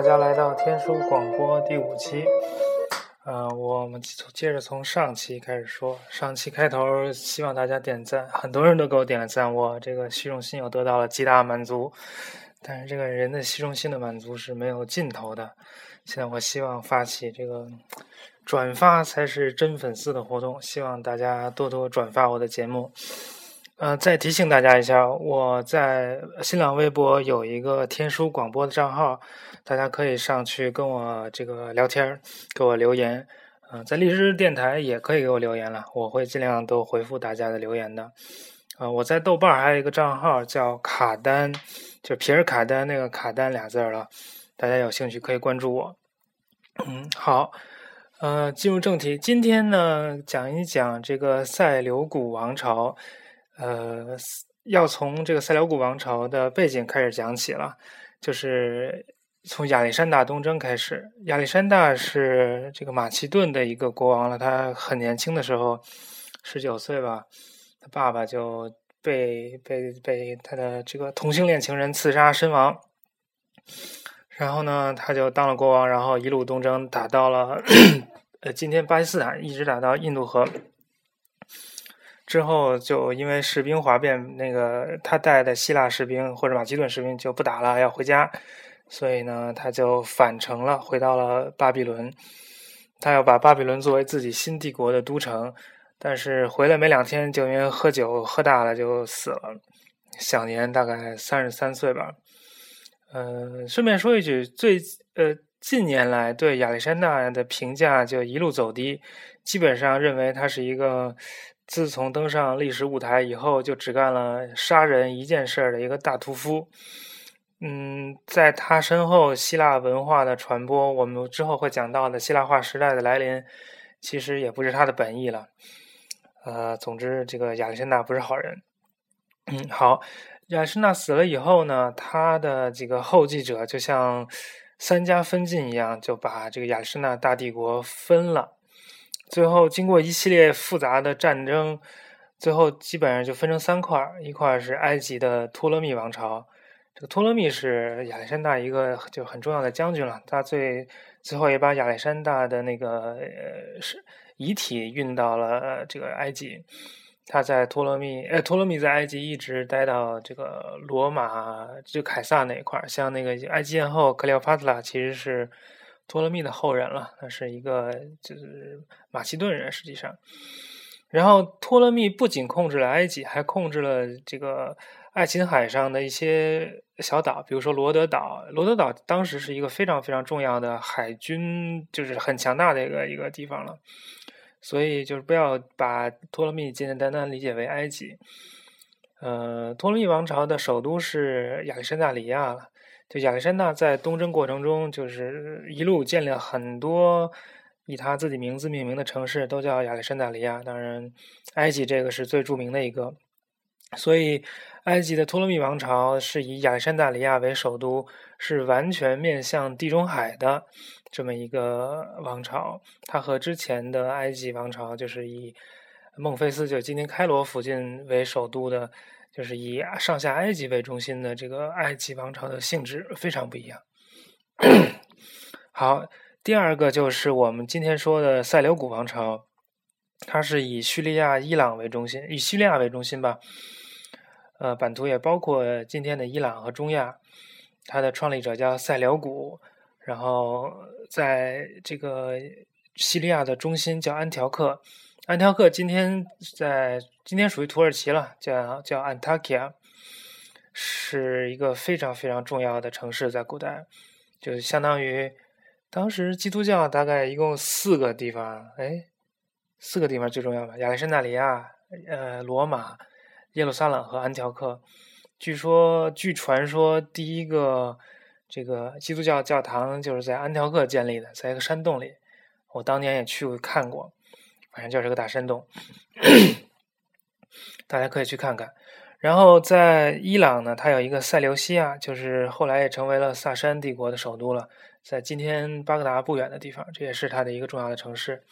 大家来到天书广播第五期。呃，我们接着从上期开始说。上期开头希望大家点赞，很多人都给我点了赞，我这个虚荣心又得到了极大满足。但是这个人的虚荣心的满足是没有尽头的。现在我希望发起这个转发才是真粉丝的活动，希望大家多多转发我的节目。呃，再提醒大家一下，我在新浪微博有一个天书广播的账号，大家可以上去跟我这个聊天儿，给我留言。嗯，在荔枝电台也可以给我留言了，我会尽量都回复大家的留言的。呃，我在豆瓣还有一个账号叫卡丹，就皮尔卡丹那个卡丹俩字儿了，大家有兴趣可以关注我。嗯，好，呃，进入正题，今天呢讲一讲这个塞琉古王朝。呃，要从这个塞琉古王朝的背景开始讲起了，就是从亚历山大东征开始。亚历山大是这个马其顿的一个国王了，他很年轻的时候，十九岁吧，他爸爸就被被被他的这个同性恋情人刺杀身亡。然后呢，他就当了国王，然后一路东征，打到了 呃今天巴基斯坦，一直打到印度河。之后就因为士兵哗变，那个他带的希腊士兵或者马其顿士兵就不打了，要回家，所以呢，他就返程了，回到了巴比伦。他要把巴比伦作为自己新帝国的都城，但是回来没两天，就因为喝酒喝大了就死了，享年大概三十三岁吧。呃，顺便说一句，最呃近年来对亚历山大的评价就一路走低，基本上认为他是一个。自从登上历史舞台以后，就只干了杀人一件事儿的一个大屠夫。嗯，在他身后，希腊文化的传播，我们之后会讲到的希腊化时代的来临，其实也不是他的本意了。呃，总之，这个亚历山大不是好人。嗯，好，亚历山大死了以后呢，他的几个后继者就像三家分晋一样，就把这个亚历山大大帝国分了。最后，经过一系列复杂的战争，最后基本上就分成三块儿。一块儿是埃及的托勒密王朝，这个托勒密是亚历山大一个就很重要的将军了。他最最后也把亚历山大的那个呃是遗体运到了这个埃及。他在托勒密，呃，托勒密在埃及一直待到这个罗马，就凯撒那一块儿。像那个埃及艳后克里奥帕特拉，其实是。托勒密的后人了，他是一个就是马其顿人，实际上。然后托勒密不仅控制了埃及，还控制了这个爱琴海上的一些小岛，比如说罗德岛。罗德岛当时是一个非常非常重要的海军，就是很强大的一个一个地方了。所以就是不要把托勒密简简单单理解为埃及。呃，托勒密王朝的首都是亚历山大里亚了。就亚历山大在东征过程中，就是一路建立了很多以他自己名字命名的城市，都叫亚历山大里亚。当然，埃及这个是最著名的一个。所以，埃及的托勒密王朝是以亚历山大里亚为首都，是完全面向地中海的这么一个王朝。它和之前的埃及王朝，就是以孟菲斯，就今天开罗附近为首都的。就是以上下埃及为中心的这个埃及王朝的性质非常不一样。好，第二个就是我们今天说的塞琉古王朝，它是以叙利亚、伊朗为中心，以叙利亚为中心吧。呃，版图也包括今天的伊朗和中亚。它的创立者叫塞琉古，然后在这个叙利亚的中心叫安条克。安条克今天在今天属于土耳其了，叫叫安塔基亚，是一个非常非常重要的城市，在古代，就相当于当时基督教大概一共四个地方，哎，四个地方最重要吧？亚历山大里亚、呃，罗马、耶路撒冷和安条克。据说，据传说，第一个这个基督教教堂就是在安条克建立的，在一个山洞里，我当年也去过看过。反正就是个大山洞，大家可以去看看。然后在伊朗呢，它有一个塞琉西亚，就是后来也成为了萨珊帝国的首都了，在今天巴格达不远的地方，这也是它的一个重要的城市。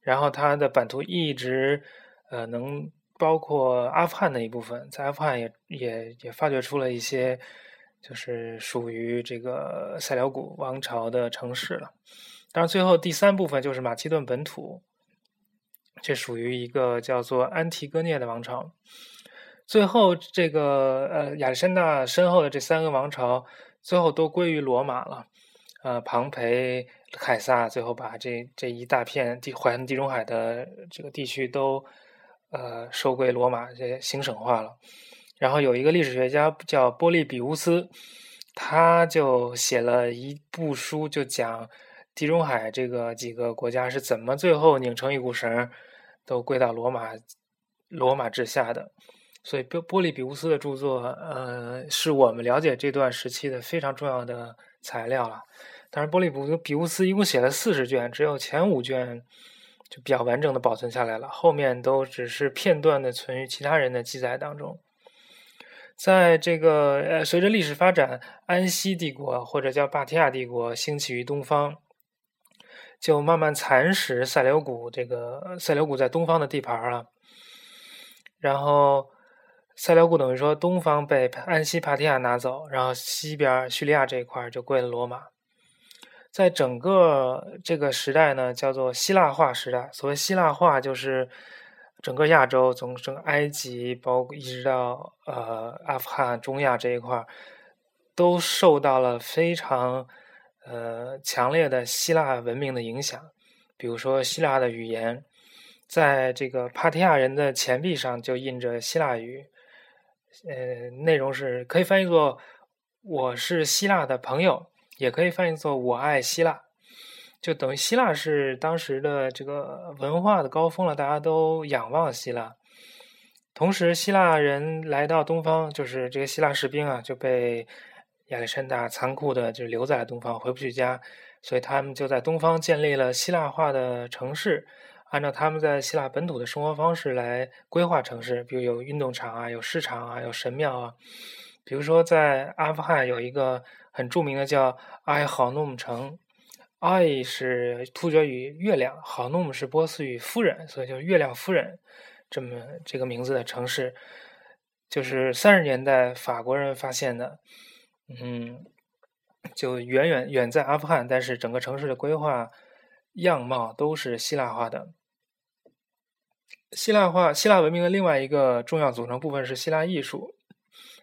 然后它的版图一直呃能包括阿富汗的一部分，在阿富汗也也也发掘出了一些就是属于这个塞辽古王朝的城市了。当然，最后第三部分就是马其顿本土，这属于一个叫做安提戈涅的王朝。最后，这个呃亚历山大身后的这三个王朝，最后都归于罗马了。呃，庞培、凯撒最后把这这一大片地环地中海的这个地区都呃收归罗马，这行省化了。然后有一个历史学家叫波利比乌斯，他就写了一部书，就讲地中海这个几个国家是怎么最后拧成一股绳，都归到罗马罗马治下的。所以波波利比乌斯的著作，呃，是我们了解这段时期的非常重要的材料了。当然，波利比比乌斯一共写了四十卷，只有前五卷就比较完整的保存下来了，后面都只是片段的存于其他人的记载当中。在这个呃，随着历史发展，安息帝国或者叫巴提亚帝国兴起于东方，就慢慢蚕食塞琉古这个塞琉古在东方的地盘了。然后塞琉古等于说东方被安息帕提亚拿走，然后西边叙利亚这一块就归了罗马。在整个这个时代呢，叫做希腊化时代。所谓希腊化，就是。整个亚洲，从整个埃及，包括一直到呃阿富汗、中亚这一块都受到了非常呃强烈的希腊文明的影响。比如说，希腊的语言，在这个帕提亚人的钱币上就印着希腊语，呃，内容是可以翻译作“我是希腊的朋友”，也可以翻译作“我爱希腊”。就等于希腊是当时的这个文化的高峰了，大家都仰望希腊。同时，希腊人来到东方，就是这些希腊士兵啊，就被亚历山大残酷的就留在了东方，回不去家，所以他们就在东方建立了希腊化的城市，按照他们在希腊本土的生活方式来规划城市，比如有运动场啊，有市场啊，有神庙啊。比如说，在阿富汗有一个很著名的叫埃好努姆城。爱是突厥语“月亮”，好诺姆是波斯语“夫人”，所以就月亮夫人”这么这个名字的城市，就是三十年代法国人发现的。嗯，就远远远在阿富汗，但是整个城市的规划样貌都是希腊化的。希腊化、希腊文明的另外一个重要组成部分是希腊艺术，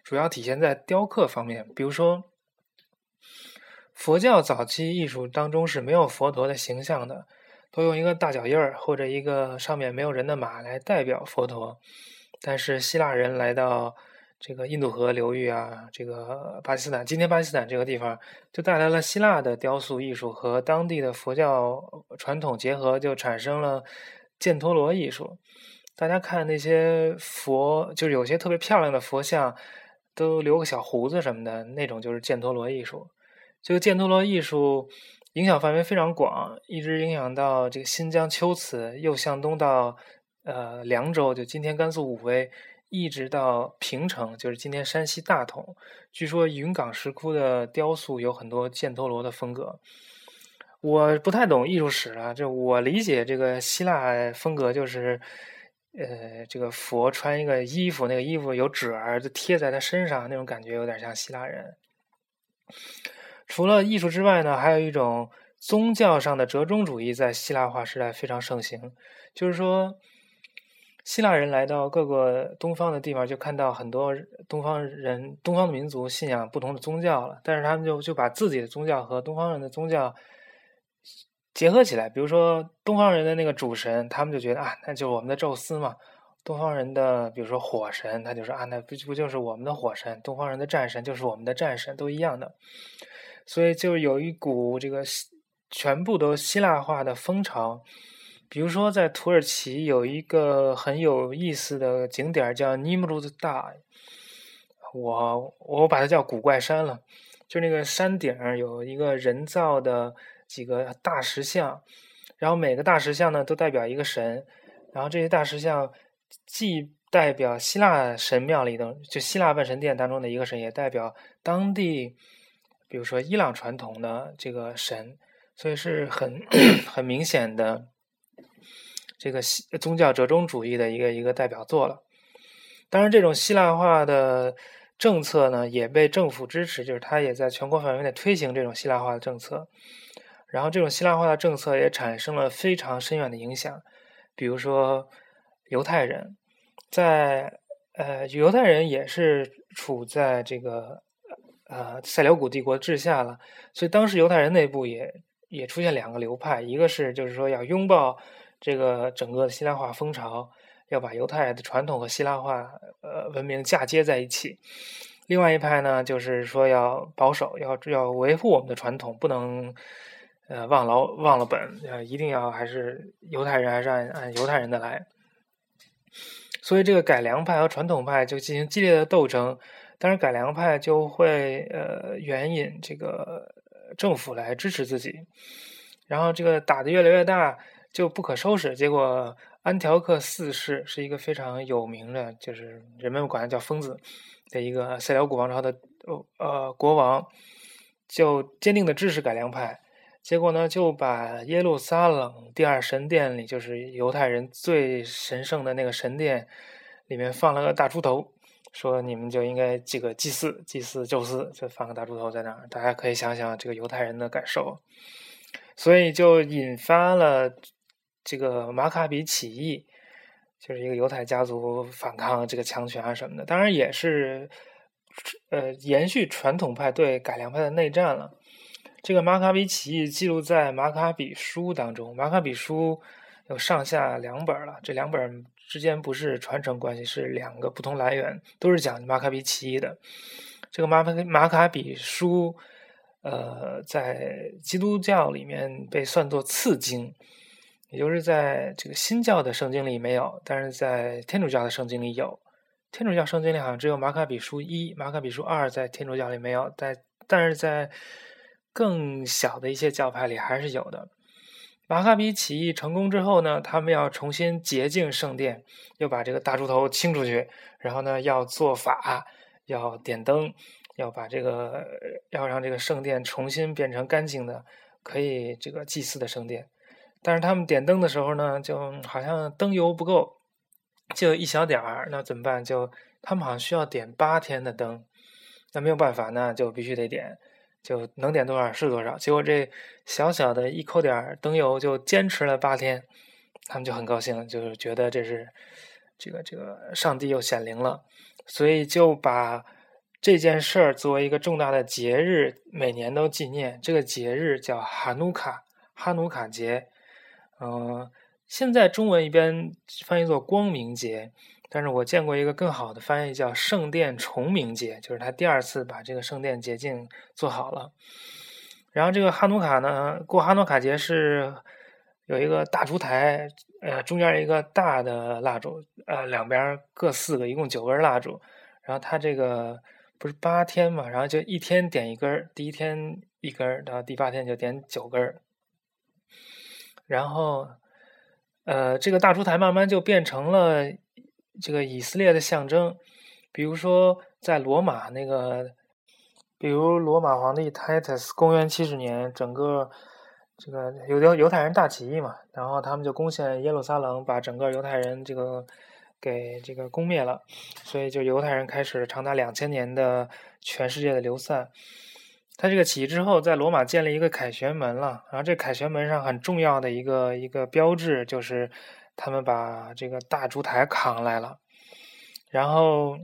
主要体现在雕刻方面，比如说。佛教早期艺术当中是没有佛陀的形象的，都用一个大脚印儿或者一个上面没有人的马来代表佛陀。但是希腊人来到这个印度河流域啊，这个巴基斯坦，今天巴基斯坦这个地方，就带来了希腊的雕塑艺术和当地的佛教传统结合，就产生了犍陀罗艺术。大家看那些佛，就是有些特别漂亮的佛像，都留个小胡子什么的，那种就是犍陀罗艺术。这个犍陀罗艺术影响范围非常广，一直影响到这个新疆秋瓷，又向东到呃凉州，就今天甘肃武威，一直到平城，就是今天山西大同。据说云冈石窟的雕塑有很多犍陀罗的风格。我不太懂艺术史啊，就我理解这个希腊风格就是，呃，这个佛穿一个衣服，那个衣服有褶儿，就贴在他身上，那种感觉有点像希腊人。除了艺术之外呢，还有一种宗教上的折中主义在希腊化时代非常盛行。就是说，希腊人来到各个东方的地方，就看到很多东方人、东方民族信仰不同的宗教了。但是他们就就把自己的宗教和东方人的宗教结合起来。比如说，东方人的那个主神，他们就觉得啊，那就是我们的宙斯嘛。东方人的，比如说火神，他就说啊，那不不就是我们的火神？东方人的战神就是我们的战神，都一样的。所以就有一股这个全部都希腊化的风潮，比如说在土耳其有一个很有意思的景点叫尼姆鲁兹大，我我把它叫古怪山了，就那个山顶有一个人造的几个大石像，然后每个大石像呢都代表一个神，然后这些大石像既代表希腊神庙里的就希腊万神殿当中的一个神，也代表当地。比如说伊朗传统的这个神，所以是很 很明显的这个宗教折中主义的一个一个代表作了。当然，这种希腊化的政策呢也被政府支持，就是他也在全国范围内推行这种希腊化的政策。然后这种希腊化的政策也产生了非常深远的影响，比如说犹太人，在呃犹太人也是处在这个呃塞琉古帝国治下了，所以当时犹太人内部也也出现两个流派，一个是就是说要拥抱这个整个的希腊化风潮，要把犹太的传统和希腊化呃文明嫁接在一起；另外一派呢就是说要保守，要要维护我们的传统，不能。呃，忘了忘了本，呃，一定要还是犹太人，还是按按犹太人的来。所以这个改良派和传统派就进行激烈的斗争。当然，改良派就会呃援引这个政府来支持自己，然后这个打的越来越大，就不可收拾。结果安条克四世是一个非常有名的，就是人们管他叫疯子的一个塞琉古王朝的呃国王，就坚定的支持改良派。结果呢，就把耶路撒冷第二神殿里，就是犹太人最神圣的那个神殿里面放了个大猪头，说你们就应该这个祭祀祭祀宙斯，就放个大猪头在那儿。大家可以想想这个犹太人的感受，所以就引发了这个马卡比起义，就是一个犹太家族反抗这个强权啊什么的。当然也是呃延续传统派对改良派的内战了。这个马卡比起义记录在《马卡比书》当中，《马卡比书》有上下两本了。这两本之间不是传承关系，是两个不同来源，都是讲马卡比起义的。这个马卡马卡比书，呃，在基督教里面被算作次经，也就是在这个新教的圣经里没有，但是在天主教的圣经里有。天主教圣经里好像只有马卡比书一、马卡比书二，在天主教里没有，在但是在。更小的一些教派里还是有的。马卡比起义成功之后呢，他们要重新洁净圣殿，又把这个大猪头清出去，然后呢要做法，要点灯，要把这个要让这个圣殿重新变成干净的，可以这个祭祀的圣殿。但是他们点灯的时候呢，就好像灯油不够，就一小点儿，那怎么办？就他们好像需要点八天的灯，那没有办法，那就必须得点。就能点多少是多少，结果这小小的一口点灯油就坚持了八天，他们就很高兴，就是觉得这是这个这个上帝又显灵了，所以就把这件事儿作为一个重大的节日，每年都纪念。这个节日叫哈努卡，哈努卡节，嗯，现在中文一边翻译作光明节。但是我见过一个更好的翻译，叫圣殿重明节，就是他第二次把这个圣殿洁净做好了。然后这个哈努卡呢，过哈努卡节是有一个大烛台，呃，中间一个大的蜡烛，呃，两边各四个，一共九根蜡烛。然后他这个不是八天嘛，然后就一天点一根，第一天一根，然后第八天就点九根。然后，呃，这个大烛台慢慢就变成了。这个以色列的象征，比如说在罗马那个，比如罗马皇帝 Titus，公元七十年，整个这个犹犹犹太人大起义嘛，然后他们就攻陷耶路撒冷，把整个犹太人这个给这个攻灭了，所以就犹太人开始长达两千年的全世界的流散。他这个起义之后，在罗马建立一个凯旋门了，然后这凯旋门上很重要的一个一个标志就是。他们把这个大烛台扛来了，然后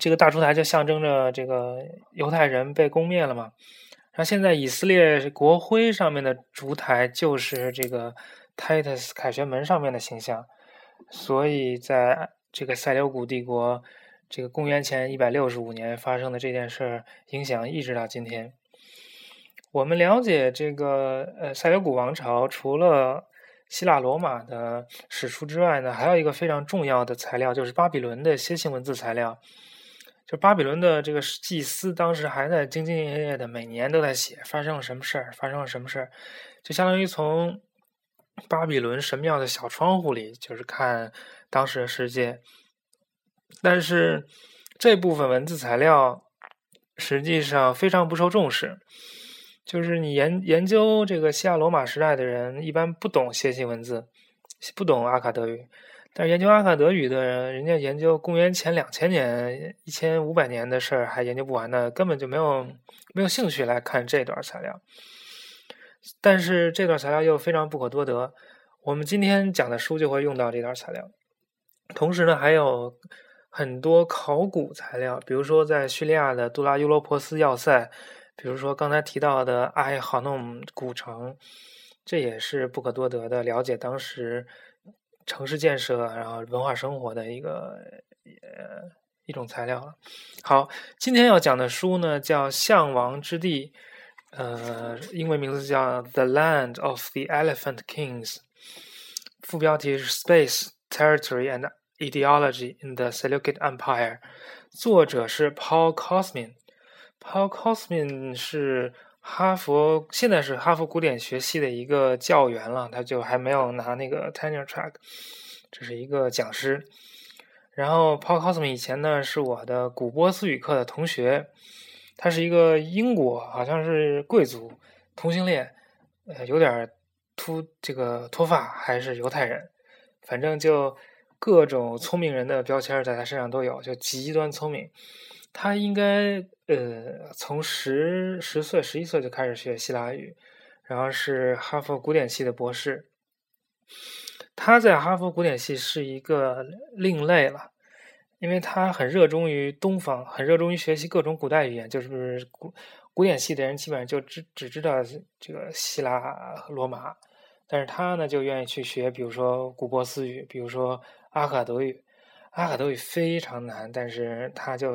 这个大烛台就象征着这个犹太人被攻灭了嘛。然后现在以色列国徽上面的烛台就是这个 Titus 凯旋门上面的形象，所以在这个塞琉古帝国这个公元前一百六十五年发生的这件事儿，影响一直到今天。我们了解这个呃塞琉古王朝，除了希腊罗马的史书之外呢，还有一个非常重要的材料，就是巴比伦的楔形文字材料。就巴比伦的这个祭司，当时还在兢兢业业的，每年都在写发生了什么事儿，发生了什么事儿，就相当于从巴比伦神庙的小窗户里，就是看当时的世界。但是这部分文字材料实际上非常不受重视。就是你研研究这个希腊罗马时代的人，一般不懂楔形文字，不懂阿卡德语，但是研究阿卡德语的人家研究公元前两千年、一千五百年的事儿还研究不完呢，根本就没有没有兴趣来看这段材料。但是这段材料又非常不可多得，我们今天讲的书就会用到这段材料。同时呢，还有很多考古材料，比如说在叙利亚的杜拉尤罗珀斯要塞，比如说刚才提到的阿伊哈弄古城，这也是不可多得的了解当时城市建设然后文化生活的一个呃一种材料了。好，今天要讲的书呢叫《象王之地》，呃，英文名字叫《The Land of the Elephant Kings》，副标题是 Space Territory and Ideology in the Seleucid Empire，作者是 Paul Kosmin。Paul Kosmin 是哈佛，现在是哈佛古典学系的一个教员了，他就还没有拿那个 tenure track，这是一个讲师。然后 Paul Kosmin 以前呢是我的古波斯语课的同学，他是一个英国，好像是贵族，同性恋，呃，有点秃这个脱发，还是犹太人，反正就。各种聪明人的标签在他身上都有，就极端聪明。他应该呃从十十岁、十一岁就开始学希腊语，然后是哈佛古典系的博士。他在哈佛古典系是一个另类了，因为他很热衷于东方，很热衷于学习各种古代语言。就是古古典系的人基本上就只只知道这个希腊罗马，但是他呢就愿意去学，比如说古波斯语，比如说。阿卡德语，阿卡德语非常难，但是他就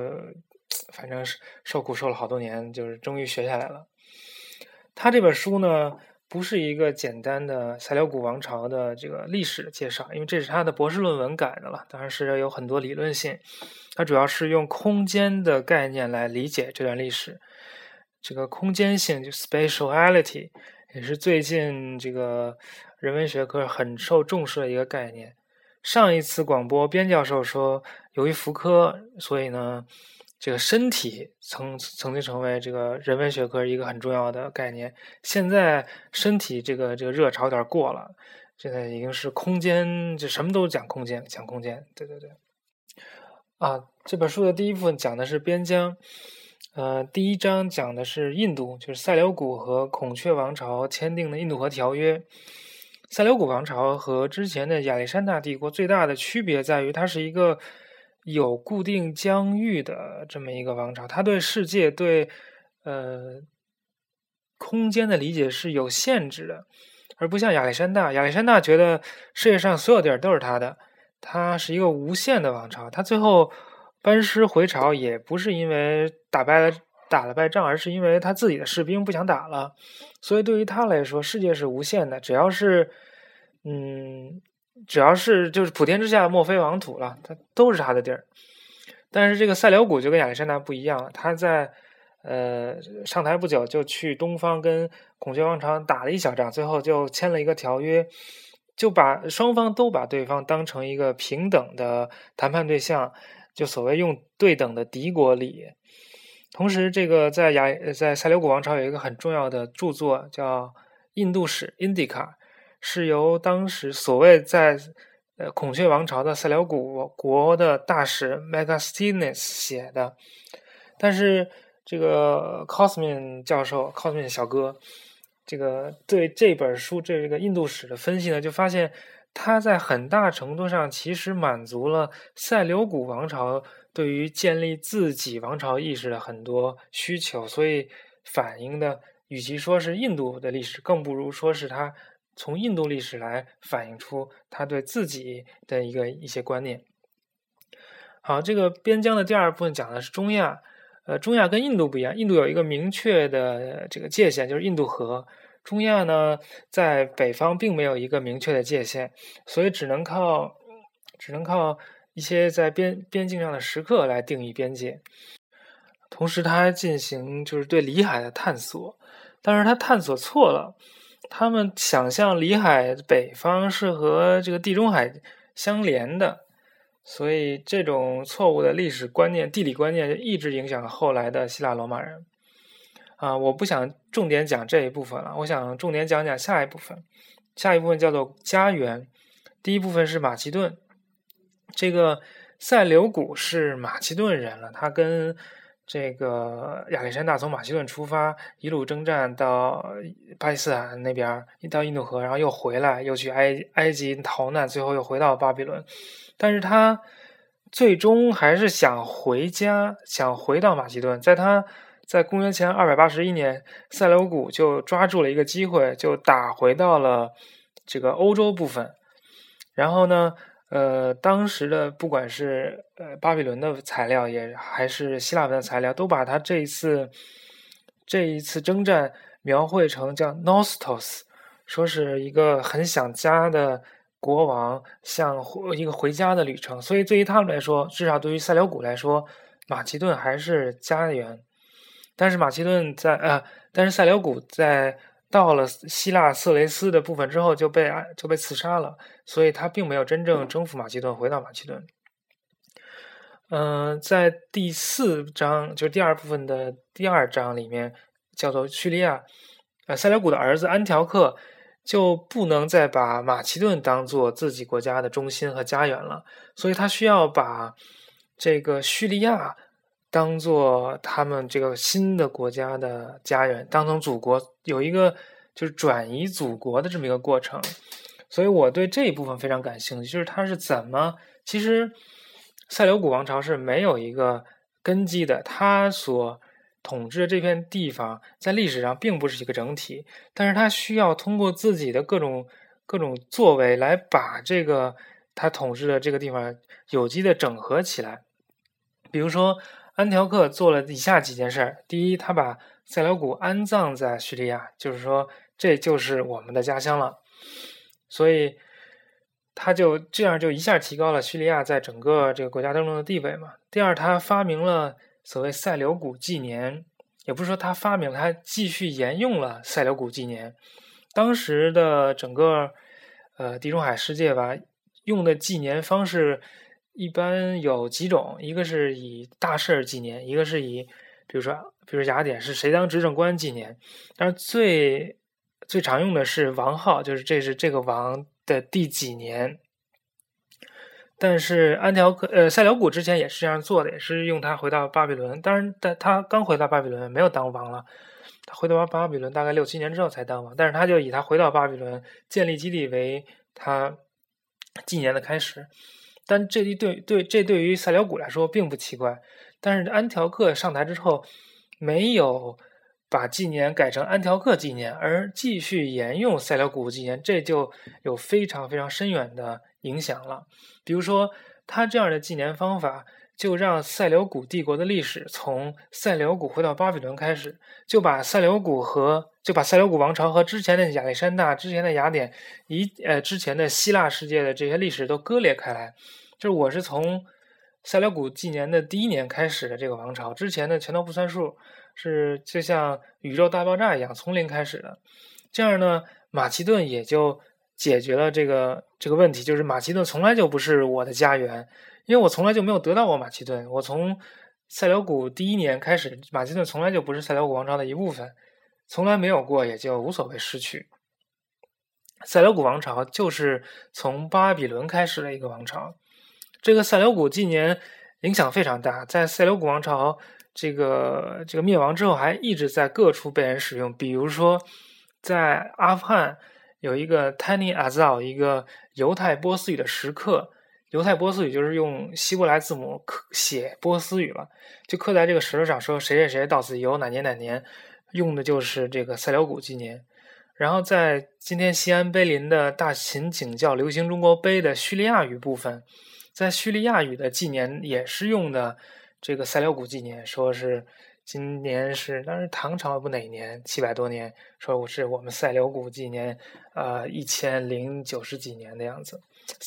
反正是受苦受了好多年，就是终于学下来了。他这本书呢，不是一个简单的塞琉古王朝的这个历史介绍，因为这是他的博士论文改的了，当然是有很多理论性。他主要是用空间的概念来理解这段历史。这个空间性就 spatiality 也是最近这个人文学科很受重视的一个概念。上一次广播，边教授说，由于福柯，所以呢，这个身体曾曾经成为这个人文学科一个很重要的概念。现在身体这个这个热潮有点过了，现在已经是空间，就什么都讲空间，讲空间。对对对。啊，这本书的第一部分讲的是边疆，呃，第一章讲的是印度，就是塞琉古和孔雀王朝签订的印度河条约。塞琉古王朝和之前的亚历山大帝国最大的区别在于，它是一个有固定疆域的这么一个王朝。它对世界、对呃空间的理解是有限制的，而不像亚历山大。亚历山大觉得世界上所有地儿都是他的，他是一个无限的王朝。他最后班师回朝，也不是因为打败了打了败仗，而是因为他自己的士兵不想打了。所以对于他来说，世界是无限的，只要是，嗯，只要是就是普天之下莫非王土了，他都是他的地儿。但是这个塞琉古就跟亚历山大不一样，他在呃上台不久就去东方跟孔雀王朝打了一小仗，最后就签了一个条约，就把双方都把对方当成一个平等的谈判对象，就所谓用对等的敌国礼。同时，这个在亚在塞琉古王朝有一个很重要的著作叫《印度史》（Indica），是由当时所谓在呃孔雀王朝的塞琉古国的大使 Megasthenes 写的。但是，这个 Cosmin 教授 Cosmin 小哥，这个对这本书这个印度史的分析呢，就发现他在很大程度上其实满足了塞琉古王朝。对于建立自己王朝意识的很多需求，所以反映的与其说是印度的历史，更不如说是他从印度历史来反映出他对自己的一个一些观念。好，这个边疆的第二部分讲的是中亚，呃，中亚跟印度不一样，印度有一个明确的这个界限，就是印度河。中亚呢，在北方并没有一个明确的界限，所以只能靠，只能靠。一些在边边境上的时刻来定义边界，同时他还进行就是对里海的探索，但是他探索错了，他们想象里海北方是和这个地中海相连的，所以这种错误的历史观念、地理观念就一直影响后来的希腊罗马人。啊，我不想重点讲这一部分了，我想重点讲讲下一部分，下一部分叫做家园，第一部分是马其顿。这个塞琉古是马其顿人了，他跟这个亚历山大从马其顿出发，一路征战到巴基斯坦那边，到印度河，然后又回来，又去埃埃及逃难，最后又回到巴比伦。但是他最终还是想回家，想回到马其顿。在他在公元前二百八十一年，塞琉古就抓住了一个机会，就打回到了这个欧洲部分。然后呢？呃，当时的不管是呃巴比伦的材料，也还是希腊文的材料，都把他这一次这一次征战描绘成叫 Nostos，说是一个很想家的国王，像一个回家的旅程。所以对于他们来说，至少对于塞琉古来说，马其顿还是家园。但是马其顿在呃，但是塞琉古在。到了希腊色雷斯的部分之后，就被就被刺杀了，所以他并没有真正征服马其顿，回到马其顿。嗯，在第四章，就是第二部分的第二章里面，叫做叙利亚，呃，塞琉古的儿子安条克就不能再把马其顿当做自己国家的中心和家园了，所以他需要把这个叙利亚。当做他们这个新的国家的家园，当成祖国，有一个就是转移祖国的这么一个过程，所以我对这一部分非常感兴趣，就是他是怎么，其实塞琉古王朝是没有一个根基的，他所统治的这片地方在历史上并不是一个整体，但是他需要通过自己的各种各种作为来把这个他统治的这个地方有机的整合起来，比如说。安条克做了以下几件事儿：第一，他把塞琉古安葬在叙利亚，就是说这就是我们的家乡了，所以他就这样就一下提高了叙利亚在整个这个国家当中的地位嘛。第二，他发明了所谓塞琉古纪年，也不是说他发明，他继续沿用了塞琉古纪年。当时的整个呃地中海世界吧，用的纪年方式。一般有几种，一个是以大事儿纪年，一个是以，比如说，比如雅典是谁当执政官纪年，但是最最常用的是王号，就是这是这个王的第几年。但是安条克呃塞琉古之前也是这样做的，也是用他回到巴比伦，当然但他刚回到巴比伦没有当王了，他回到巴比伦大概六七年之后才当王，但是他就以他回到巴比伦建立基地为他纪年的开始。但这一对对这对于塞琉古来说并不奇怪，但是安条克上台之后，没有把纪年改成安条克纪年，而继续沿用塞琉古纪年，这就有非常非常深远的影响了。比如说，他这样的纪年方法，就让塞琉古帝国的历史从塞琉古回到巴比伦开始，就把塞琉古和就把塞琉古王朝和之前的亚历山大、之前的雅典、一呃之前的希腊世界的这些历史都割裂开来。就是我是从塞琉古纪年的第一年开始的这个王朝，之前的全都不算数，是就像宇宙大爆炸一样从零开始的。这样呢，马其顿也就解决了这个这个问题，就是马其顿从来就不是我的家园，因为我从来就没有得到过马其顿。我从塞琉古第一年开始，马其顿从来就不是塞琉古王朝的一部分。从来没有过，也就无所谓失去。塞琉古王朝就是从巴比伦开始的一个王朝。这个塞琉古近年影响非常大，在塞琉古王朝这个这个灭亡之后，还一直在各处被人使用。比如说，在阿富汗有一个 Tiny Azal，一个犹太波斯语的石刻。犹太波斯语就是用希伯来字母刻写波斯语了，就刻在这个石头上，说谁谁谁到此一游，哪年哪年。用的就是这个塞琉古纪年，然后在今天西安碑林的大秦景教流行中国碑的叙利亚语部分，在叙利亚语的纪年也是用的这个塞琉古纪年，说是今年是当时唐朝不哪年七百多年，说我是我们塞琉古纪年，呃一千零九十几年的样子，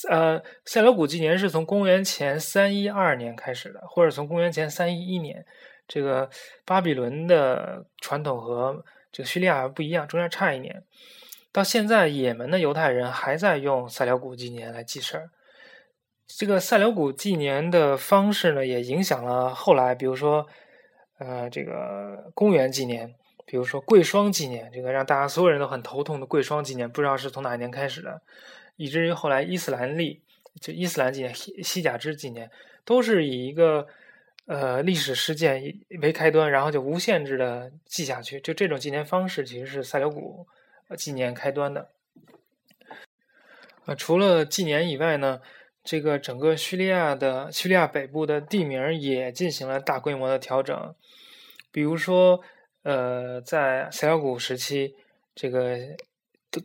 呃塞琉古纪年是从公元前三一二年开始的，或者从公元前三一一年。这个巴比伦的传统和这个叙利亚不一样，中间差一年。到现在，也门的犹太人还在用塞琉古纪年来记事儿。这个塞琉古纪年的方式呢，也影响了后来，比如说，呃，这个公元纪年，比如说贵霜纪年，这个让大家所有人都很头痛的贵霜纪年，不知道是从哪一年开始的，以至于后来伊斯兰历，就伊斯兰纪年、西西甲之纪年，都是以一个呃历史事件为开端，然后就无限制的记下去。就这种纪年方式，其实是塞琉古纪年开端的。呃，除了纪年以外呢，这个整个叙利亚的叙利亚北部的地名也进行了大规模的调整。比如说，呃，在塞琉古时期，这个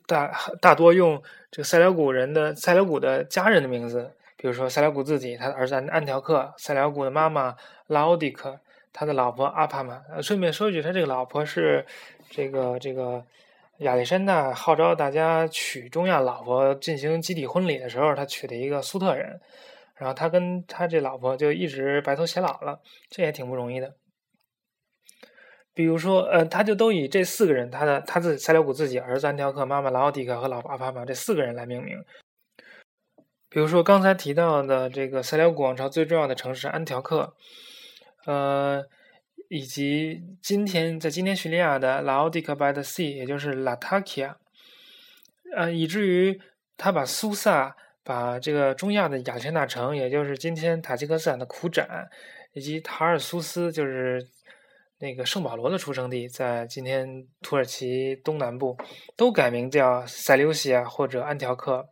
大大多用这个塞琉古人的塞琉古的家人的名字，比如说塞琉古自己，他的儿子安条克，塞琉古的妈妈拉奥迪克，他的老婆阿帕玛。顺便说一句，他这个老婆是这个这个。亚历山大号召大家娶中亚老婆进行集体婚礼的时候，他娶的一个苏特人，然后他跟他这老婆就一直白头偕老了，这也挺不容易的。比如说，呃，他就都以这四个人，他的他自己塞琉古自己儿子安条克、妈妈拉奥迪克和老婆阿帕玛这四个人来命名。比如说刚才提到的这个塞琉古王朝最重要的城市安条克，呃。以及今天在今天叙利亚的 Laodica by the Sea，也就是 Latakia，呃，以至于他把苏萨、把这个中亚的亚历山大城，也就是今天塔吉克斯坦的苦展，以及塔尔苏斯，就是那个圣保罗的出生地，在今天土耳其东南部，都改名叫塞琉西亚或者安条克。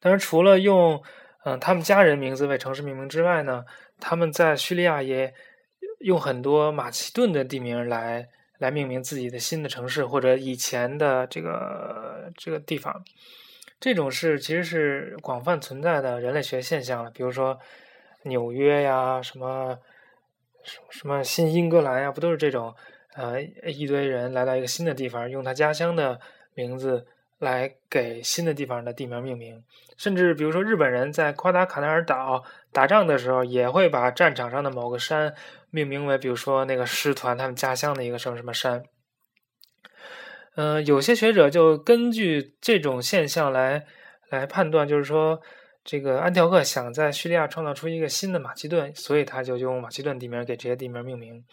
但是除了用嗯他们家人名字为城市命名之外呢，他们在叙利亚也。用很多马其顿的地名来来命名自己的新的城市或者以前的这个这个地方，这种是其实是广泛存在的人类学现象了。比如说纽约呀，什么什么什么新英格兰呀，不都是这种呃一堆人来到一个新的地方，用他家乡的名字来给新的地方的地名命名。甚至比如说日本人在夸达卡纳尔岛打仗的时候，也会把战场上的某个山。命名为，比如说那个师团他们家乡的一个什么什么山。嗯，有些学者就根据这种现象来来判断，就是说这个安条克想在叙利亚创造出一个新的马其顿，所以他就用马其顿地名给这些地名命名。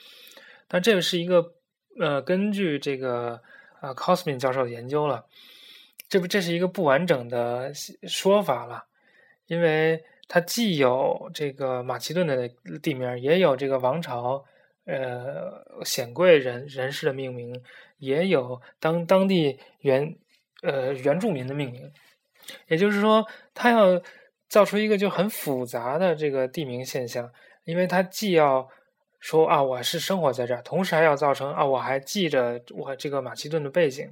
但这个是一个呃，根据这个啊 Cosmin 教授的研究了，这不这是一个不完整的说法了，因为。它既有这个马其顿的地名，也有这个王朝呃显贵人人士的命名，也有当当地原呃原住民的命名。也就是说，它要造出一个就很复杂的这个地名现象，因为它既要说啊我是生活在这儿，同时还要造成啊我还记着我这个马其顿的背景。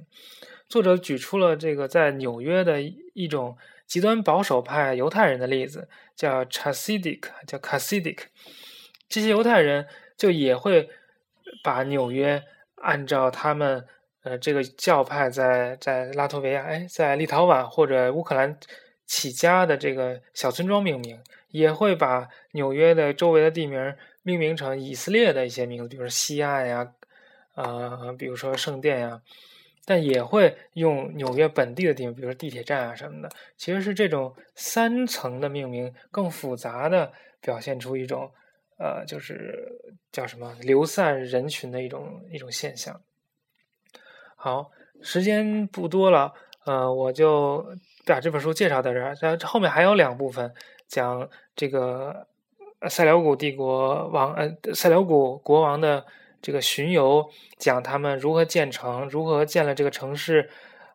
作者举出了这个在纽约的一种。极端保守派犹太人的例子叫 Chassidic，叫 Chassidic，这些犹太人就也会把纽约按照他们呃这个教派在在拉脱维亚、哎在立陶宛或者乌克兰起家的这个小村庄命名，也会把纽约的周围的地名命名成以色列的一些名字，比如说西岸呀，呃，比如说圣殿呀。但也会用纽约本地的地名，比如说地铁站啊什么的，其实是这种三层的命名更复杂的表现出一种，呃，就是叫什么流散人群的一种一种现象。好，时间不多了，呃，我就把这本书介绍到这儿。然后后面还有两部分讲这个塞琉古帝国王，呃，塞琉古国王的。这个巡游讲他们如何建成，如何建了这个城市，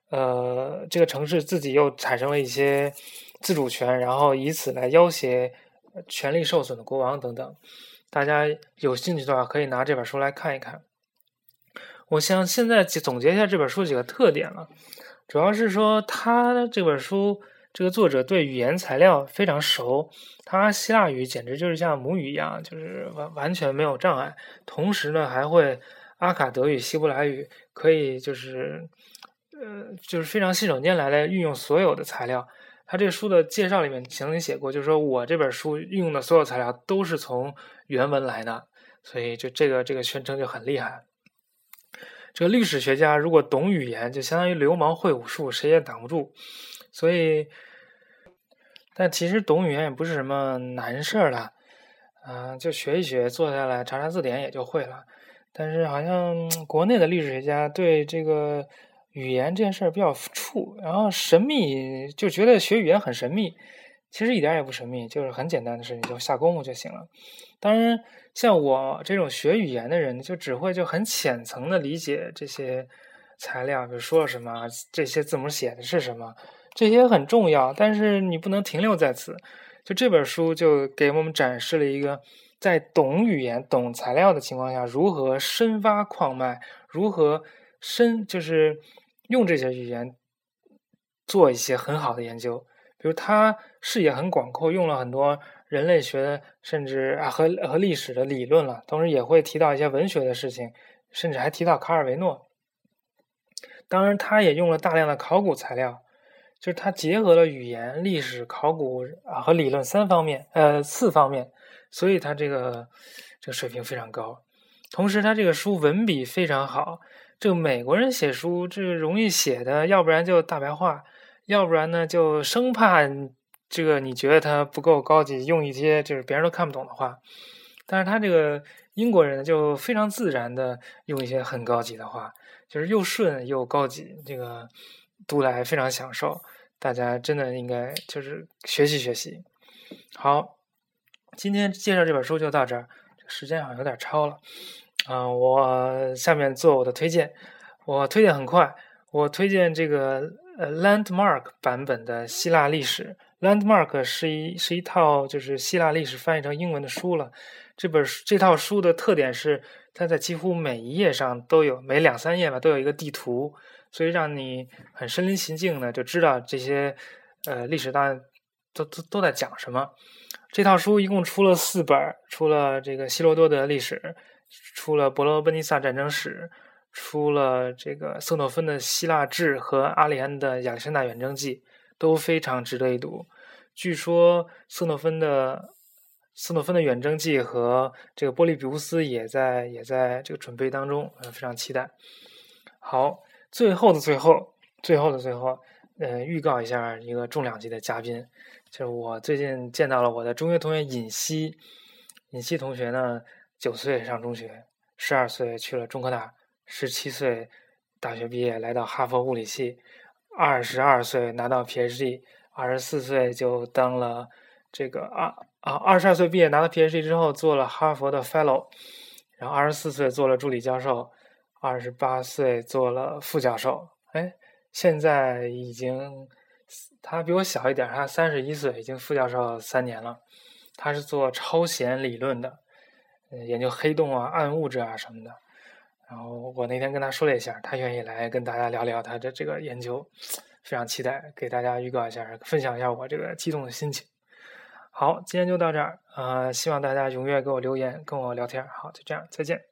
呃，这个城市自己又产生了一些自主权，然后以此来要挟权力受损的国王等等。大家有兴趣的话，可以拿这本书来看一看。我想现在总结一下这本书几个特点了，主要是说他这本书。这个作者对语言材料非常熟，他希腊语简直就是像母语一样，就是完完全没有障碍。同时呢，还会阿卡德语、希伯来语，可以就是呃，就是非常信手拈来的运用所有的材料。他这书的介绍里面曾经写过，就是说我这本书运用的所有材料都是从原文来的，所以就这个这个宣称就很厉害。这个历史学家如果懂语言，就相当于流氓会武术，谁也挡不住。所以，但其实懂语言也不是什么难事儿了，啊，就学一学，坐下来查查字典也就会了。但是好像国内的历史学家对这个语言这件事儿比较怵，然后神秘，就觉得学语言很神秘。其实一点也不神秘，就是很简单的事情，就下功夫就行了。当然，像我这种学语言的人，就只会就很浅层的理解这些材料，比如说什么，这些字母写的是什么，这些很重要。但是你不能停留在此。就这本书就给我们展示了一个，在懂语言、懂材料的情况下，如何深挖矿脉，如何深就是用这些语言做一些很好的研究。比如他视野很广阔，用了很多人类学的甚至啊和和历史的理论了，同时也会提到一些文学的事情，甚至还提到卡尔维诺。当然，他也用了大量的考古材料，就是他结合了语言、历史、考古啊和理论三方面，呃四方面，所以他这个这个水平非常高。同时，他这个书文笔非常好。这个美国人写书，这个容易写的，要不然就大白话。要不然呢，就生怕这个你觉得他不够高级，用一些就是别人都看不懂的话。但是他这个英国人就非常自然的用一些很高级的话，就是又顺又高级，这个读来非常享受。大家真的应该就是学习学习。好，今天介绍这本书就到这儿，时间好像有点超了。嗯，我下面做我的推荐，我推荐很快，我推荐这个。呃，Landmark 版本的希腊历史，Landmark 是一是一套就是希腊历史翻译成英文的书了。这本这套书的特点是，它在几乎每一页上都有，每两三页吧都有一个地图，所以让你很身临其境的就知道这些呃历史档案都都都在讲什么。这套书一共出了四本，出了这个希罗多德历史，出了伯罗奔尼撒战争史。出了这个瑟诺芬的《希腊志》和阿里安的《亚历山大远征记》，都非常值得一读。据说瑟诺芬的瑟诺芬的远征记和这个波利比乌斯也在也在这个准备当中，非常期待。好，最后的最后，最后的最后，呃，预告一下一个重量级的嘉宾，就是我最近见到了我的中学同学尹希。尹希同学呢，九岁上中学，十二岁去了中科大。十七岁大学毕业，来到哈佛物理系；二十二岁拿到 PhD；二十四岁就当了这个啊啊！二十二岁毕业拿到 PhD 之后，做了哈佛的 Fellow；然后二十四岁做了助理教授；二十八岁做了副教授。哎，现在已经他比我小一点，他三十一岁，已经副教授三年了。他是做超弦理论的，研究黑洞啊、暗物质啊什么的。然后我那天跟他说了一下，他愿意来跟大家聊聊他的这个研究，非常期待给大家预告一下，分享一下我这个激动的心情。好，今天就到这儿，呃，希望大家踊跃给我留言，跟我聊天。好，就这样，再见。